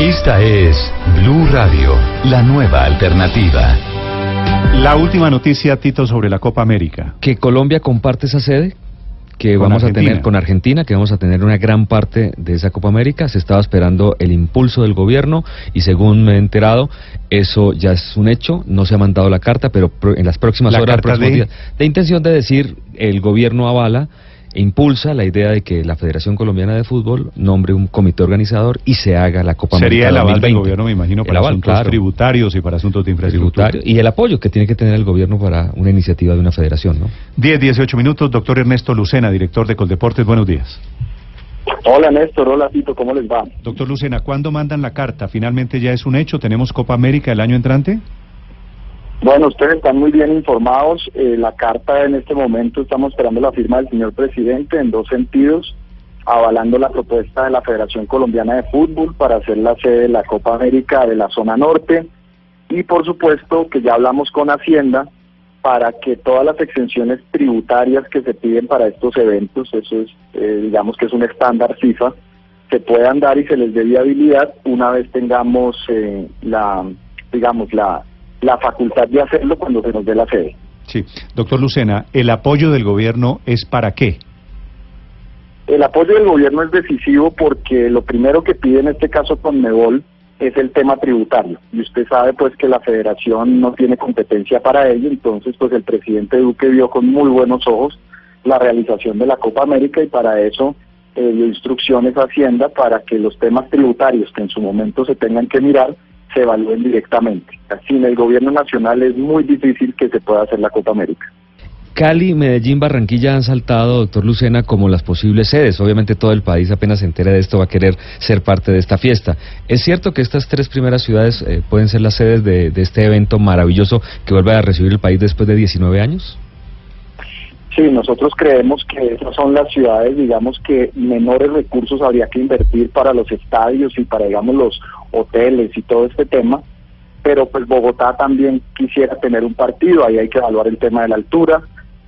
Esta es Blue Radio, la nueva alternativa. La última noticia, Tito, sobre la Copa América. Que Colombia comparte esa sede que Con vamos a tener con Argentina, que vamos a tener una gran parte de esa Copa América. Se estaba esperando el impulso del gobierno y según me he enterado, eso ya es un hecho. No se ha mandado la carta, pero pro- en las próximas ¿La horas, carta próximos de? días, de intención de decir el gobierno avala e impulsa la idea de que la Federación Colombiana de Fútbol nombre un comité organizador y se haga la Copa Sería el América aval del 2020. gobierno, me imagino, El para aval, asuntos claro. tributarios y para asuntos de infraestructura. tributario y el apoyo que tiene que tener el gobierno para una iniciativa de una federación, ¿no? 10, 18 minutos, doctor Ernesto Lucena, director de Coldeportes, buenos días. Hola Néstor, hola Tito, ¿cómo les va? Doctor Lucena, ¿cuándo mandan la carta? ¿Finalmente ya es un hecho? ¿Tenemos Copa América el año entrante? Bueno, ustedes están muy bien informados. Eh, la carta en este momento estamos esperando la firma del señor presidente en dos sentidos, avalando la propuesta de la Federación Colombiana de Fútbol para hacer la sede de la Copa América de la zona norte y por supuesto que ya hablamos con Hacienda para que todas las exenciones tributarias que se piden para estos eventos, eso es, eh, digamos que es un estándar FIFA, se puedan dar y se les dé viabilidad una vez tengamos eh, la, digamos, la, la facultad de hacerlo cuando se nos dé la sede. Sí. Doctor Lucena, ¿el apoyo del gobierno es para qué? El apoyo del gobierno es decisivo porque lo primero que pide en este caso Conmebol es el tema tributario. Y usted sabe pues que la federación no tiene competencia para ello, entonces pues el presidente Duque vio con muy buenos ojos la realización de la Copa América y para eso eh, dio instrucciones a Hacienda para que los temas tributarios que en su momento se tengan que mirar se evalúen directamente. Sin el gobierno nacional es muy difícil que se pueda hacer la Copa América. Cali, Medellín, Barranquilla han saltado, doctor Lucena, como las posibles sedes. Obviamente todo el país apenas se entera de esto va a querer ser parte de esta fiesta. ¿Es cierto que estas tres primeras ciudades eh, pueden ser las sedes de, de este evento maravilloso que vuelve a recibir el país después de 19 años? Sí, nosotros creemos que esas son las ciudades, digamos, que menores recursos habría que invertir para los estadios y para, digamos, los hoteles y todo este tema. Pero pues Bogotá también quisiera tener un partido, ahí hay que evaluar el tema de la altura.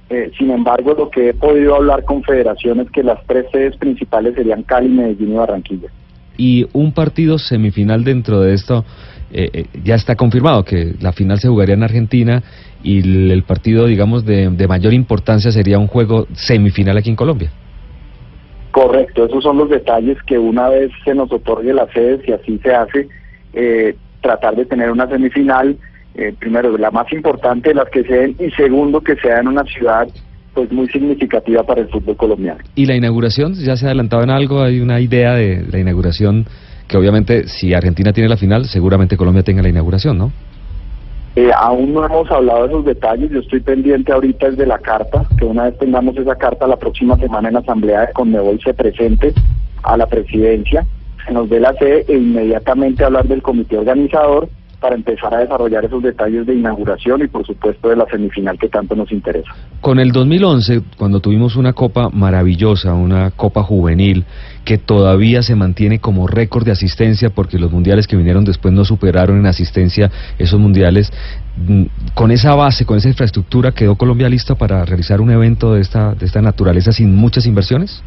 Eh, sin embargo, lo que he podido hablar con federaciones que las tres sedes principales serían Cali, Medellín y Barranquilla. Y un partido semifinal dentro de esto, eh, eh, ya está confirmado que la final se jugaría en Argentina y el, partido, digamos, de mayor importancia sería un juego semifinal aquí en Colombia. Correcto, esos son los detalles que una vez se nos otorgue la sede, si así se hace, eh, tratar de tener una semifinal, eh, primero la más importante de las que se den y segundo que sea en una ciudad pues muy significativa para el fútbol colombiano. ¿Y la inauguración? ¿Ya se ha adelantado en algo? ¿Hay una idea de la inauguración? Que obviamente si Argentina tiene la final, seguramente Colombia tenga la inauguración, ¿no? Eh, aún no hemos hablado de esos detalles, yo estoy pendiente ahorita es de la carta, que una vez tengamos esa carta la próxima semana en la asamblea de Conmebol se presente a la presidencia, se nos dé la sede e inmediatamente hablar del comité organizador para empezar a desarrollar esos detalles de inauguración y por supuesto de la semifinal que tanto nos interesa. Con el 2011, cuando tuvimos una copa maravillosa, una copa juvenil, que todavía se mantiene como récord de asistencia porque los mundiales que vinieron después no superaron en asistencia esos mundiales, mm, con esa base, con esa infraestructura, ¿quedó Colombia listo para realizar un evento de esta, de esta naturaleza sin muchas inversiones?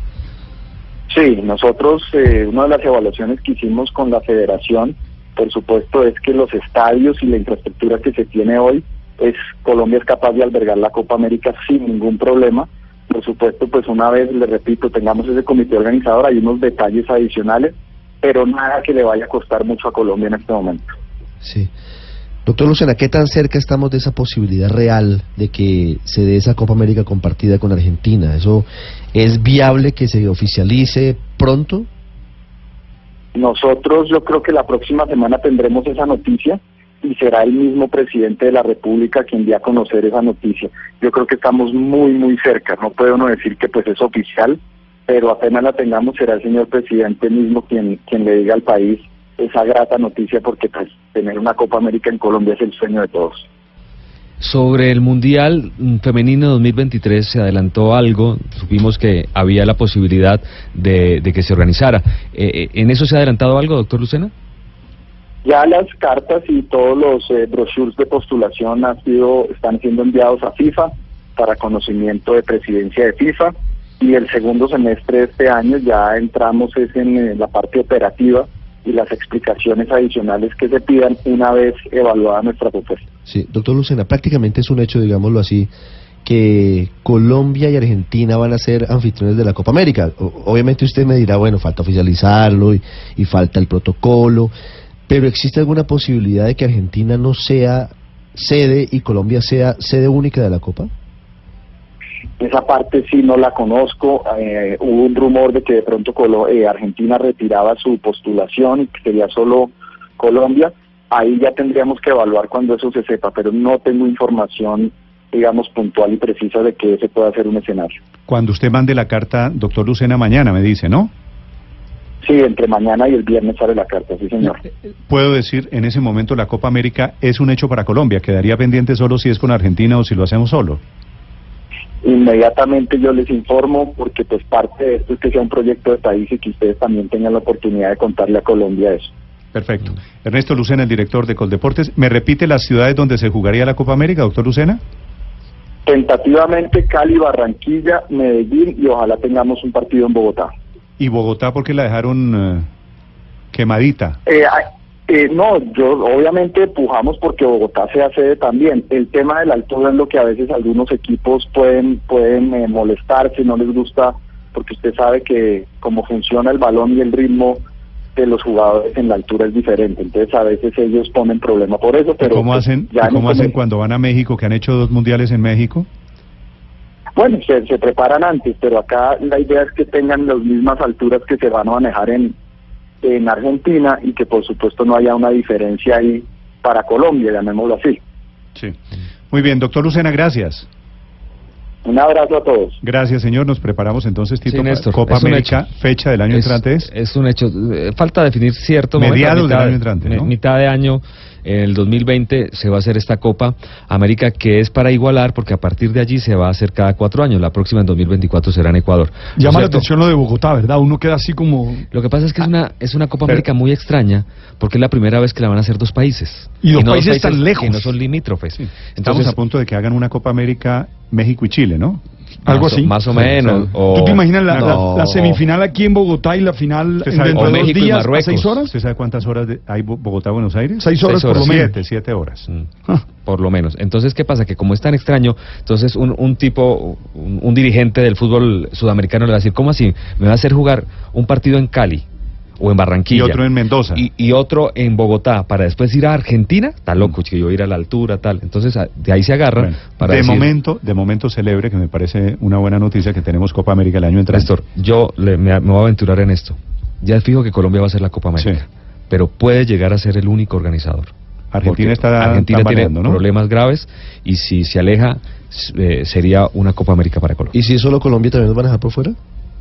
Sí, nosotros, eh, una de las evaluaciones que hicimos con la federación, por supuesto, es que los estadios y la infraestructura que se tiene hoy, es Colombia es capaz de albergar la Copa América sin ningún problema. Por supuesto, pues una vez, le repito, tengamos ese comité organizador, hay unos detalles adicionales, pero nada que le vaya a costar mucho a Colombia en este momento. Sí. Doctor Lucena, ¿qué tan cerca estamos de esa posibilidad real de que se dé esa Copa América compartida con Argentina? ¿Eso es viable que se oficialice pronto? Nosotros yo creo que la próxima semana tendremos esa noticia y será el mismo presidente de la República quien dé a conocer esa noticia. Yo creo que estamos muy, muy cerca. No puedo uno decir que pues es oficial, pero apenas la tengamos será el señor presidente mismo quien, quien le diga al país esa grata noticia porque pues tener una Copa América en Colombia es el sueño de todos. Sobre el Mundial mm, Femenino 2023 se adelantó algo, supimos que había la posibilidad de, que se organizara. Eh, eh, ¿En eso se ha adelantado algo, doctor Lucena? Ya las cartas y todos los eh, brochures de postulación han sido, están siendo enviados a FIFA para conocimiento de presidencia de FIFA y el segundo semestre de este año ya entramos es en la parte operativa y las explicaciones adicionales que se pidan una vez evaluada nuestra propuesta. Sí, doctor Lucena, prácticamente es un hecho, digámoslo así, que Colombia y Argentina van a ser anfitriones de la Copa América. obviamente usted me dirá, bueno, falta oficializarlo y, falta el protocolo, pero ¿existe alguna posibilidad de que Argentina no sea sede y Colombia sea sede única de la Copa? Esa parte sí no la conozco. Eh, hubo un rumor de que de pronto eh, Argentina retiraba su postulación y que sería solo Colombia. Ahí ya tendríamos que evaluar cuando eso se sepa, pero no tengo información, digamos, puntual y precisa de que ese pueda ser un escenario. Cuando usted mande la carta, doctor Lucena, mañana me dice, ¿no? Sí, entre mañana y el viernes sale la carta, sí señor. Puedo decir, en ese momento la Copa América es un hecho para Colombia, quedaría pendiente solo si es con Argentina o si lo hacemos solo. Inmediatamente yo les informo porque pues parte de esto es que sea un proyecto de país y que ustedes también tengan la oportunidad de contarle a Colombia eso. Perfecto. Ernesto Lucena, el director de Coldeportes, ¿me repite las ciudades donde se jugaría la Copa América, doctor Lucena? Tentativamente Cali, Barranquilla, Medellín y ojalá tengamos un partido en Bogotá. ¿Y Bogotá porque la dejaron eh, quemadita? Eh, eh, no, yo obviamente pujamos porque Bogotá sea sede también. El tema de la altura es lo que a veces algunos equipos pueden pueden eh, molestar si no les gusta, porque usted sabe que como funciona el balón y el ritmo de los jugadores en la altura es diferente. Entonces a veces ellos ponen problema por eso. Pero ¿Cómo hacen, ¿cómo hacen cuando van a México, que han hecho dos mundiales en México? Bueno, se, se preparan antes, pero acá la idea es que tengan las mismas alturas que se van a manejar en, en Argentina y que por supuesto no haya una diferencia ahí para Colombia, llamémoslo así. Sí. Muy bien, doctor Lucena, gracias. Un abrazo a todos. Gracias, señor. Nos preparamos entonces, Tito, Copa América, fecha del año entrante es. Es un hecho. Eh, falta definir cierto Mediados del año entrante, ¿no? Mitad de año en el 2020 se va a hacer esta Copa América que es para igualar porque a partir de allí se va a hacer cada cuatro años. La próxima en 2024 será en Ecuador. Llama la atención lo de Bogotá, ¿verdad? Uno queda así como... Lo que pasa es que es una, es una Copa América muy extraña porque es la primera vez que la van a hacer dos países. Y dos, países, tan lejos. Que no son limítrofes. Estamos a punto de que hagan una Copa América México y Chile, ¿no? Algo así. Más o menos. ¿Tú te imaginas la, semifinal aquí en Bogotá y la final dentro de dos días a seis horas? ¿Usted sabe cuántas horas hay Bogotá-Buenos Aires? Seis horas, por lo menos. Siete, siete horas. Mm. Ah. Por lo menos. Entonces, ¿qué pasa? Que como es tan extraño, entonces un, un tipo, un, dirigente del fútbol sudamericano le va a decir, ¿cómo así? Me va a hacer jugar un partido en Cali, o en Barranquilla. Y otro en Mendoza. Y, otro en Bogotá, para después ir a Argentina, está loco, que yo ir a la altura, tal. Entonces, de ahí se agarra para De momento, de momento celebre, que me parece una buena noticia que tenemos Copa América el año entrante. Néstor, yo me, voy a aventurar en esto. Ya fijo que Colombia va a ser la Copa América, pero puede llegar a ser el único organizador. Argentina está Argentina tiene problemas graves y si se aleja eh, sería una Copa América para Colombia. ¿Y si solo Colombia también nos van a dejar por fuera?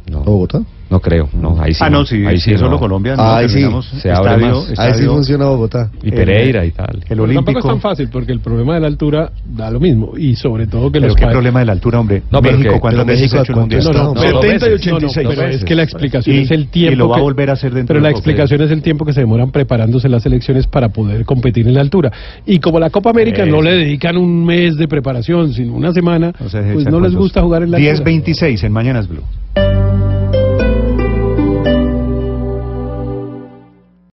No. ¿Bogotá? No creo, no, ahí sí. Ah, no, sí, ahí sí, solo Colombia. Ah, ahí sí, se abre más. ahí sí funciona Bogotá. Y Pereira y tal. El Olímpico. Tampoco es tan fácil porque el problema de la altura da lo mismo y sobre todo que ¿Pero los qué problema de la altura, hombre? No, México, ¿cuántas veces ha hecho el Mundial? No, no, 70 y 86. pero es que la explicación es el tiempo. Y lo va a volver a hacer dentro Pero la explicación es el tiempo que se demoran preparándose las elecciones para poder competir en la altura. Y como la Copa América no le dedican un mes de preparación, sino una semana, pues no les gusta jugar en la altura. 10-26 en Mañanas Blue. Thank you.